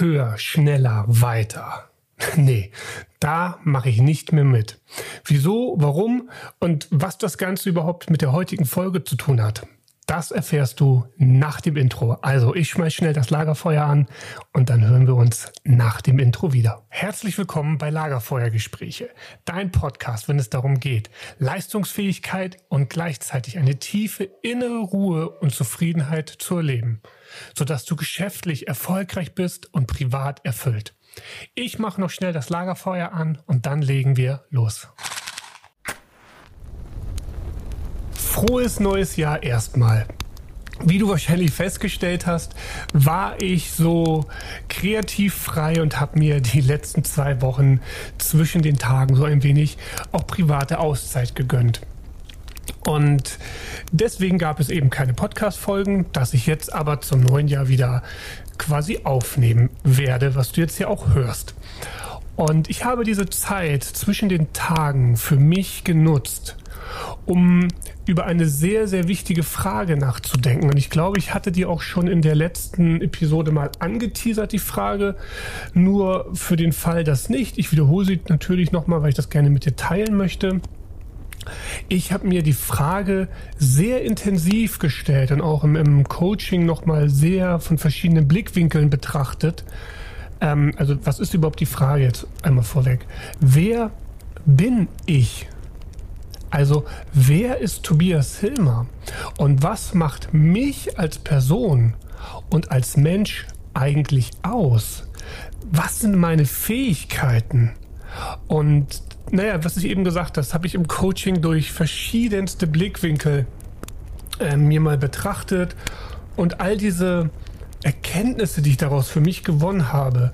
höher, schneller, weiter. Nee, da mache ich nicht mehr mit. Wieso, warum und was das Ganze überhaupt mit der heutigen Folge zu tun hat, das erfährst du nach dem Intro. Also ich schmeiß schnell das Lagerfeuer an und dann hören wir uns nach dem Intro wieder. Herzlich willkommen bei Lagerfeuergespräche, dein Podcast, wenn es darum geht, Leistungsfähigkeit und gleichzeitig eine tiefe innere Ruhe und Zufriedenheit zu erleben, sodass du geschäftlich erfolgreich bist und privat erfüllt. Ich mache noch schnell das Lagerfeuer an und dann legen wir los. Frohes neues Jahr erstmal. Wie du wahrscheinlich festgestellt hast, war ich so kreativ frei und habe mir die letzten zwei Wochen zwischen den Tagen so ein wenig auch private Auszeit gegönnt. Und deswegen gab es eben keine Podcast-Folgen, dass ich jetzt aber zum neuen Jahr wieder quasi aufnehmen werde, was du jetzt hier auch hörst. Und ich habe diese Zeit zwischen den Tagen für mich genutzt, um über eine sehr, sehr wichtige Frage nachzudenken. Und ich glaube, ich hatte die auch schon in der letzten Episode mal angeteasert, die Frage. Nur für den Fall, dass nicht. Ich wiederhole sie natürlich nochmal, weil ich das gerne mit dir teilen möchte. Ich habe mir die Frage sehr intensiv gestellt und auch im, im Coaching nochmal sehr von verschiedenen Blickwinkeln betrachtet. Ähm, also was ist überhaupt die Frage jetzt einmal vorweg? Wer bin ich? Also wer ist Tobias Hilmer? Und was macht mich als Person und als Mensch eigentlich aus? Was sind meine Fähigkeiten? Und naja, was ich eben gesagt habe, das habe ich im Coaching durch verschiedenste Blickwinkel äh, mir mal betrachtet und all diese Erkenntnisse, die ich daraus für mich gewonnen habe,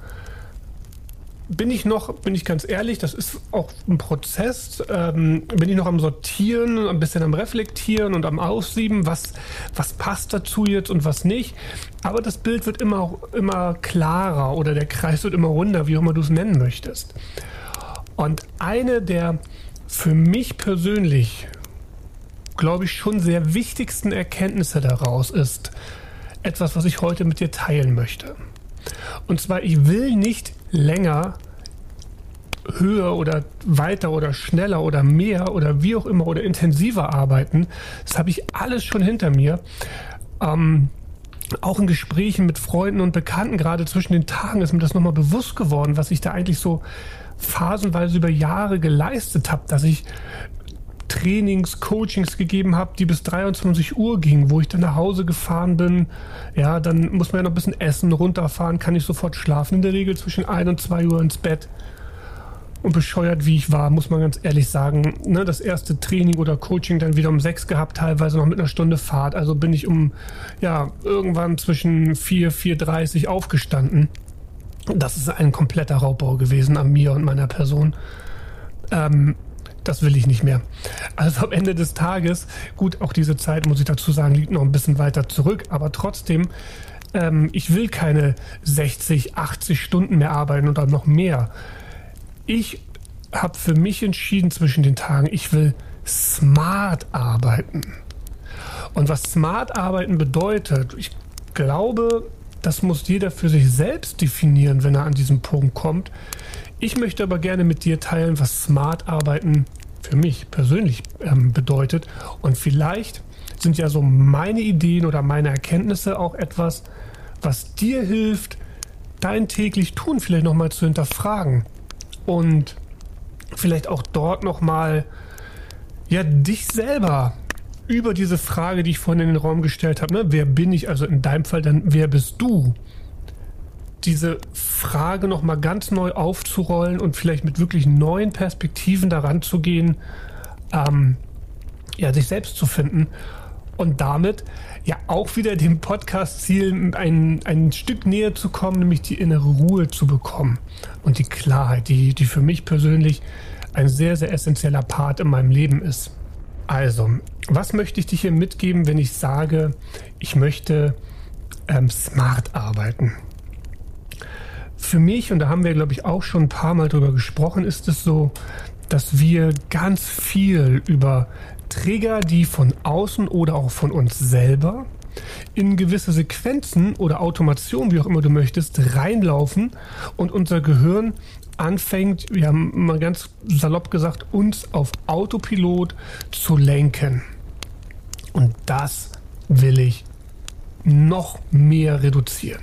bin ich noch, bin ich ganz ehrlich, das ist auch ein Prozess, ähm, bin ich noch am Sortieren, ein bisschen am Reflektieren und am Aussieben, was, was passt dazu jetzt und was nicht. Aber das Bild wird immer, immer klarer oder der Kreis wird immer runder, wie auch immer du es nennen möchtest. Und eine der für mich persönlich, glaube ich, schon sehr wichtigsten Erkenntnisse daraus ist etwas, was ich heute mit dir teilen möchte. Und zwar, ich will nicht länger höher oder weiter oder schneller oder mehr oder wie auch immer oder intensiver arbeiten. Das habe ich alles schon hinter mir. Ähm, auch in Gesprächen mit Freunden und Bekannten, gerade zwischen den Tagen, ist mir das nochmal bewusst geworden, was ich da eigentlich so phasenweise über Jahre geleistet habe, dass ich Trainings, Coachings gegeben habe, die bis 23 Uhr gingen, wo ich dann nach Hause gefahren bin. Ja, dann muss man ja noch ein bisschen essen, runterfahren, kann ich sofort schlafen. In der Regel zwischen 1 und 2 Uhr ins Bett. Und bescheuert wie ich war, muss man ganz ehrlich sagen, ne, das erste Training oder Coaching dann wieder um 6 gehabt, teilweise noch mit einer Stunde Fahrt. Also bin ich um, ja, irgendwann zwischen 4, 4.30 aufgestanden. Das ist ein kompletter Raubbau gewesen an mir und meiner Person. Ähm, das will ich nicht mehr. Also am Ende des Tages, gut, auch diese Zeit, muss ich dazu sagen, liegt noch ein bisschen weiter zurück, aber trotzdem, ähm, ich will keine 60, 80 Stunden mehr arbeiten oder noch mehr. Ich habe für mich entschieden zwischen den Tagen, ich will smart arbeiten. Und was smart arbeiten bedeutet, ich glaube, das muss jeder für sich selbst definieren, wenn er an diesen Punkt kommt. Ich möchte aber gerne mit dir teilen, was Smart Arbeiten für mich persönlich ähm, bedeutet. Und vielleicht sind ja so meine Ideen oder meine Erkenntnisse auch etwas, was dir hilft, dein täglich Tun vielleicht nochmal zu hinterfragen. Und vielleicht auch dort nochmal ja, dich selber über diese Frage, die ich vorhin in den Raum gestellt habe, ne, wer bin ich, also in deinem Fall dann, wer bist du? Diese Frage nochmal ganz neu aufzurollen und vielleicht mit wirklich neuen Perspektiven daran zu gehen, ähm, ja, sich selbst zu finden und damit ja auch wieder dem Podcast-Ziel ein, ein Stück näher zu kommen, nämlich die innere Ruhe zu bekommen und die Klarheit, die, die für mich persönlich ein sehr, sehr essentieller Part in meinem Leben ist. Also, was möchte ich dir hier mitgeben, wenn ich sage, ich möchte ähm, smart arbeiten? Für mich, und da haben wir, glaube ich, auch schon ein paar Mal drüber gesprochen, ist es so, dass wir ganz viel über Trigger, die von außen oder auch von uns selber in gewisse Sequenzen oder Automation, wie auch immer du möchtest, reinlaufen und unser Gehirn anfängt, wir haben mal ganz salopp gesagt, uns auf Autopilot zu lenken. Und das will ich noch mehr reduzieren.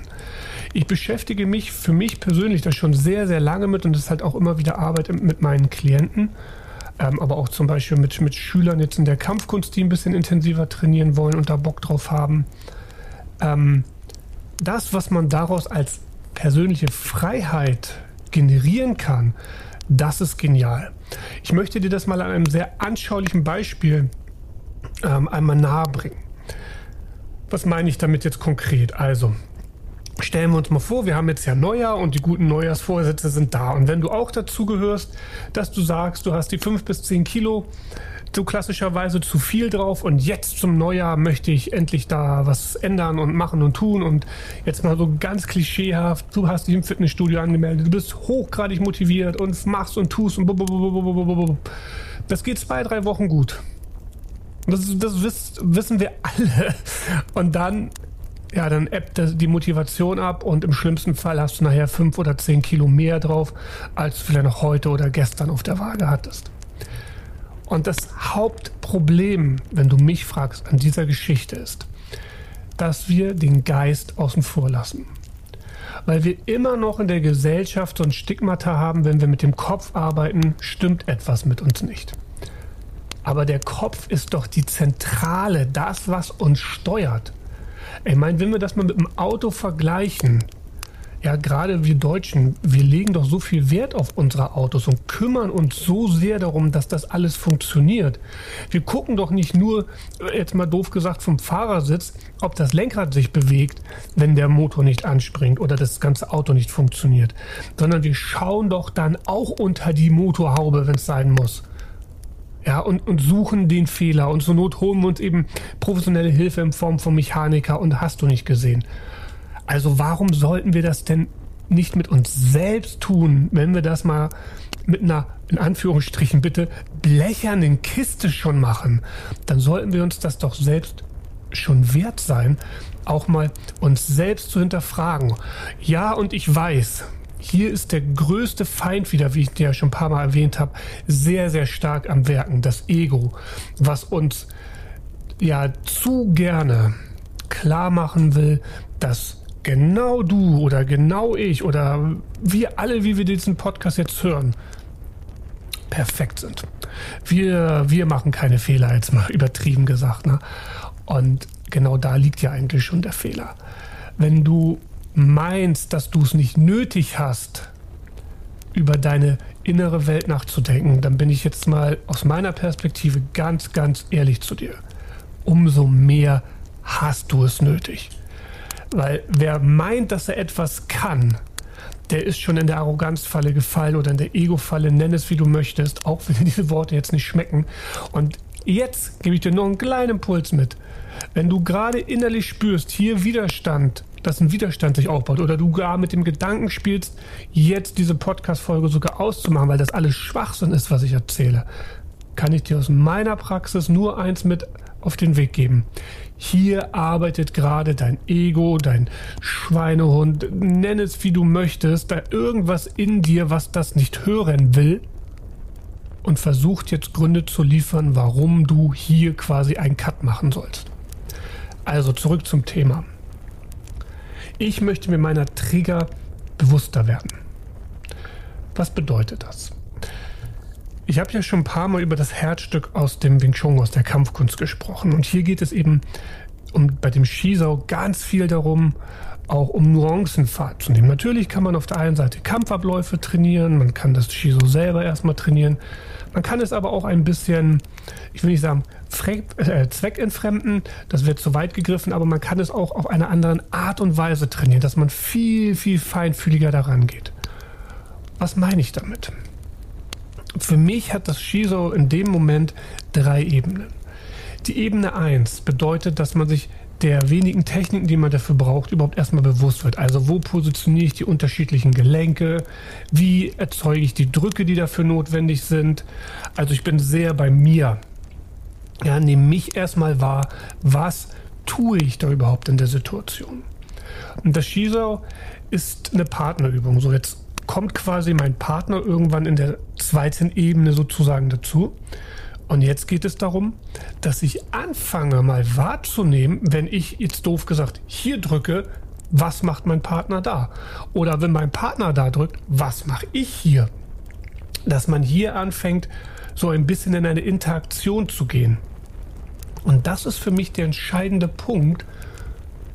Ich beschäftige mich für mich persönlich da schon sehr, sehr lange mit und das ist halt auch immer wieder Arbeit mit meinen Klienten. Ähm, aber auch zum Beispiel mit, mit Schülern jetzt in der Kampfkunst, die ein bisschen intensiver trainieren wollen und da Bock drauf haben. Ähm, das, was man daraus als persönliche Freiheit generieren kann, das ist genial. Ich möchte dir das mal an einem sehr anschaulichen Beispiel ähm, einmal nahebringen. Was meine ich damit jetzt konkret? Also, stellen wir uns mal vor, wir haben jetzt ja Neujahr und die guten Neujahrsvorsätze sind da. Und wenn du auch dazu gehörst, dass du sagst, du hast die fünf bis zehn Kilo so klassischerweise zu viel drauf und jetzt zum Neujahr möchte ich endlich da was ändern und machen und tun und jetzt mal so ganz klischeehaft, du hast dich im Fitnessstudio angemeldet, du bist hochgradig motiviert und machst und tust und das geht zwei, drei Wochen gut. Das, das wissen wir alle. Und dann ja, dann ebbt die Motivation ab und im schlimmsten Fall hast du nachher fünf oder zehn Kilo mehr drauf, als du vielleicht noch heute oder gestern auf der Waage hattest. Und das Hauptproblem, wenn du mich fragst, an dieser Geschichte ist, dass wir den Geist außen vor lassen. Weil wir immer noch in der Gesellschaft so ein Stigmata haben, wenn wir mit dem Kopf arbeiten, stimmt etwas mit uns nicht. Aber der Kopf ist doch die Zentrale, das, was uns steuert. Ich meine, wenn wir das mal mit dem Auto vergleichen, ja, gerade wir Deutschen, wir legen doch so viel Wert auf unsere Autos und kümmern uns so sehr darum, dass das alles funktioniert. Wir gucken doch nicht nur, jetzt mal doof gesagt, vom Fahrersitz, ob das Lenkrad sich bewegt, wenn der Motor nicht anspringt oder das ganze Auto nicht funktioniert, sondern wir schauen doch dann auch unter die Motorhaube, wenn es sein muss ja, und, und suchen den Fehler. Und zur Not holen wir uns eben professionelle Hilfe in Form von Mechaniker und hast du nicht gesehen. Also warum sollten wir das denn nicht mit uns selbst tun, wenn wir das mal mit einer, in Anführungsstrichen bitte, blechernen Kiste schon machen? Dann sollten wir uns das doch selbst schon wert sein, auch mal uns selbst zu hinterfragen. Ja, und ich weiß, hier ist der größte Feind wieder, wie ich dir ja schon ein paar Mal erwähnt habe, sehr, sehr stark am Werken, das Ego, was uns ja zu gerne klar machen will, dass genau du oder genau ich oder wir alle, wie wir diesen Podcast jetzt hören, perfekt sind. Wir, wir machen keine Fehler, jetzt mal übertrieben gesagt. Ne? Und genau da liegt ja eigentlich schon der Fehler. Wenn du meinst, dass du es nicht nötig hast, über deine innere Welt nachzudenken, dann bin ich jetzt mal aus meiner Perspektive ganz, ganz ehrlich zu dir. Umso mehr hast du es nötig. Weil wer meint, dass er etwas kann, der ist schon in der Arroganzfalle gefallen oder in der Ego-Falle, nenn es wie du möchtest, auch wenn dir diese Worte jetzt nicht schmecken. Und jetzt gebe ich dir noch einen kleinen Impuls mit. Wenn du gerade innerlich spürst, hier Widerstand, dass ein Widerstand sich aufbaut oder du gar mit dem Gedanken spielst, jetzt diese Podcast-Folge sogar auszumachen, weil das alles Schwachsinn ist, was ich erzähle, kann ich dir aus meiner Praxis nur eins mit auf den Weg geben. Hier arbeitet gerade dein Ego, dein Schweinehund, nenn es wie du möchtest, da irgendwas in dir, was das nicht hören will und versucht jetzt Gründe zu liefern, warum du hier quasi einen Cut machen sollst. Also zurück zum Thema. Ich möchte mir meiner Trigger bewusster werden. Was bedeutet das? Ich habe ja schon ein paar Mal über das Herzstück aus dem Wing Chun, aus der Kampfkunst gesprochen. Und hier geht es eben um, bei dem Skisau ganz viel darum, auch um Nuancen wahrzunehmen. Natürlich kann man auf der einen Seite Kampfabläufe trainieren, man kann das Shiso selber erstmal trainieren, man kann es aber auch ein bisschen, ich will nicht sagen, äh, zweckentfremden, das wird zu weit gegriffen, aber man kann es auch auf eine andere Art und Weise trainieren, dass man viel, viel feinfühliger daran geht. Was meine ich damit? Für mich hat das Shiso in dem Moment drei Ebenen. Die Ebene 1 bedeutet, dass man sich der wenigen Techniken, die man dafür braucht, überhaupt erstmal bewusst wird. Also wo positioniere ich die unterschiedlichen Gelenke? Wie erzeuge ich die Drücke, die dafür notwendig sind? Also ich bin sehr bei mir. Ja, nehme mich erstmal wahr, was tue ich da überhaupt in der Situation? Und das Shizou ist eine Partnerübung. So jetzt kommt quasi mein Partner irgendwann in der zweiten Ebene sozusagen dazu. Und jetzt geht es darum, dass ich anfange mal wahrzunehmen, wenn ich jetzt doof gesagt hier drücke, was macht mein Partner da? Oder wenn mein Partner da drückt, was mache ich hier? Dass man hier anfängt, so ein bisschen in eine Interaktion zu gehen. Und das ist für mich der entscheidende Punkt,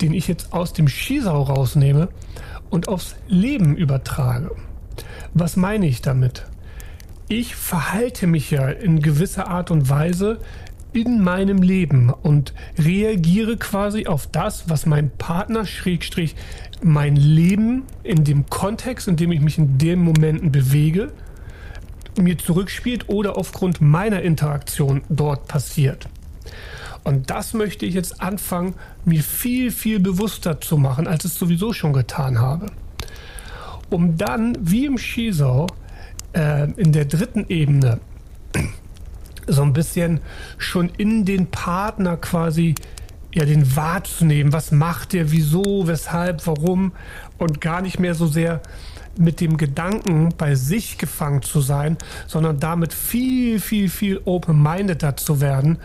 den ich jetzt aus dem Skisau rausnehme und aufs Leben übertrage. Was meine ich damit? Ich verhalte mich ja in gewisser Art und Weise in meinem Leben und reagiere quasi auf das, was mein Partner Schrägstrich mein Leben in dem Kontext, in dem ich mich in den Momenten bewege, mir zurückspielt oder aufgrund meiner Interaktion dort passiert. Und das möchte ich jetzt anfangen, mir viel, viel bewusster zu machen, als es sowieso schon getan habe. Um dann, wie im Skisau, äh, in der dritten Ebene so ein bisschen schon in den Partner quasi ja den wahrzunehmen. Was macht der, wieso, weshalb, warum und gar nicht mehr so sehr mit dem Gedanken bei sich gefangen zu sein, sondern damit viel, viel, viel open-mindeder zu werden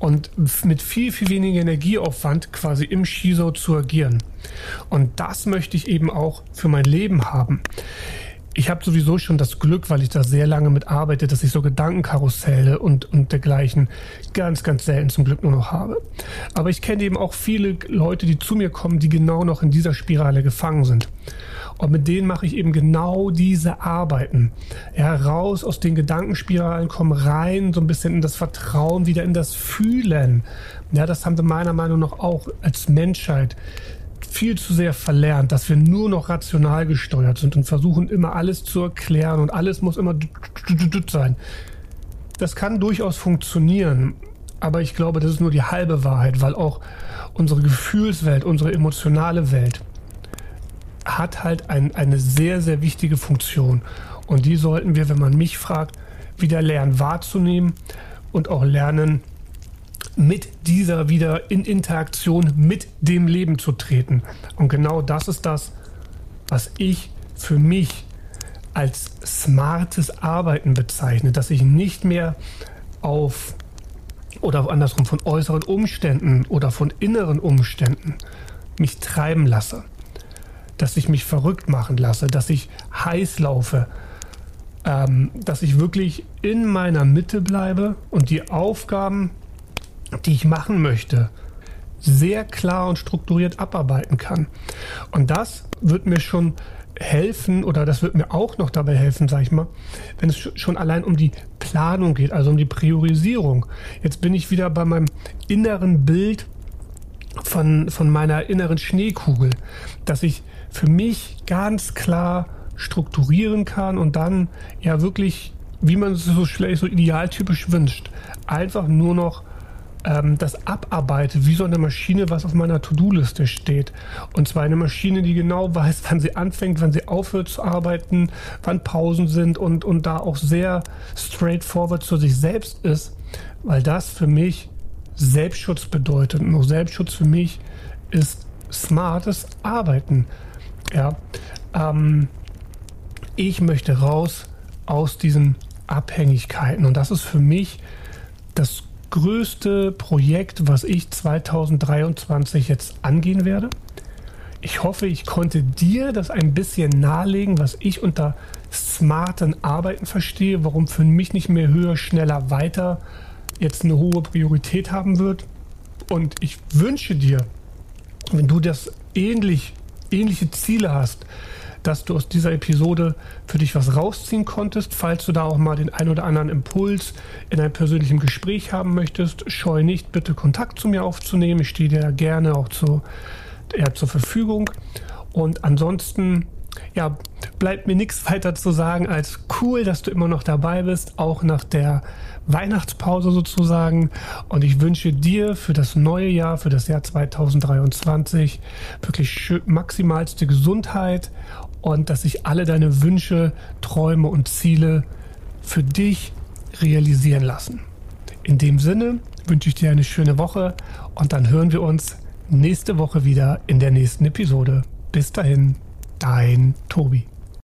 und mit viel, viel weniger Energieaufwand quasi im Shiso zu agieren. Und das möchte ich eben auch für mein Leben haben. Ich habe sowieso schon das Glück, weil ich da sehr lange mit arbeite, dass ich so Gedankenkarusselle und, und dergleichen ganz, ganz selten zum Glück nur noch habe. Aber ich kenne eben auch viele Leute, die zu mir kommen, die genau noch in dieser Spirale gefangen sind. Und mit denen mache ich eben genau diese Arbeiten. Ja, raus aus den Gedankenspiralen, kommen rein, so ein bisschen in das Vertrauen, wieder in das Fühlen. Ja, das haben wir meiner Meinung nach auch als Menschheit viel zu sehr verlernt, dass wir nur noch rational gesteuert sind und versuchen immer alles zu erklären und alles muss immer sein. Das kann durchaus funktionieren, aber ich glaube, das ist nur die halbe Wahrheit, weil auch unsere Gefühlswelt, unsere emotionale Welt hat halt ein, eine sehr, sehr wichtige Funktion. Und die sollten wir, wenn man mich fragt, wieder lernen wahrzunehmen und auch lernen, mit dieser wieder in Interaktion mit dem Leben zu treten. Und genau das ist das, was ich für mich als smartes Arbeiten bezeichne, dass ich nicht mehr auf oder andersrum von äußeren Umständen oder von inneren Umständen mich treiben lasse, dass ich mich verrückt machen lasse, dass ich heiß laufe, ähm, dass ich wirklich in meiner Mitte bleibe und die Aufgaben, die ich machen möchte, sehr klar und strukturiert abarbeiten kann. Und das wird mir schon helfen oder das wird mir auch noch dabei helfen, sag ich mal, wenn es schon allein um die Planung geht, also um die Priorisierung. Jetzt bin ich wieder bei meinem inneren Bild von, von meiner inneren Schneekugel, dass ich für mich ganz klar strukturieren kann und dann ja wirklich, wie man es so schlecht, so idealtypisch wünscht, einfach nur noch ähm, das abarbeite, wie so eine Maschine, was auf meiner To-Do-Liste steht. Und zwar eine Maschine, die genau weiß, wann sie anfängt, wann sie aufhört zu arbeiten, wann Pausen sind und, und da auch sehr straightforward zu sich selbst ist, weil das für mich Selbstschutz bedeutet. Und auch Selbstschutz für mich ist smartes Arbeiten. Ja, ähm, ich möchte raus aus diesen Abhängigkeiten und das ist für mich das größte Projekt, was ich 2023 jetzt angehen werde. Ich hoffe, ich konnte dir das ein bisschen nahelegen, was ich unter smarten Arbeiten verstehe, warum für mich nicht mehr höher, schneller, weiter jetzt eine hohe Priorität haben wird. Und ich wünsche dir, wenn du das ähnlich, ähnliche Ziele hast, dass du aus dieser Episode für dich was rausziehen konntest. Falls du da auch mal den ein oder anderen Impuls in einem persönlichen Gespräch haben möchtest, scheu nicht, bitte Kontakt zu mir aufzunehmen. Ich stehe dir gerne auch zu, ja, zur Verfügung. Und ansonsten ja, bleibt mir nichts weiter zu sagen als cool, dass du immer noch dabei bist, auch nach der Weihnachtspause sozusagen. Und ich wünsche dir für das neue Jahr, für das Jahr 2023 wirklich maximalste Gesundheit und dass sich alle deine Wünsche, Träume und Ziele für dich realisieren lassen. In dem Sinne wünsche ich dir eine schöne Woche und dann hören wir uns nächste Woche wieder in der nächsten Episode. Bis dahin, dein Tobi.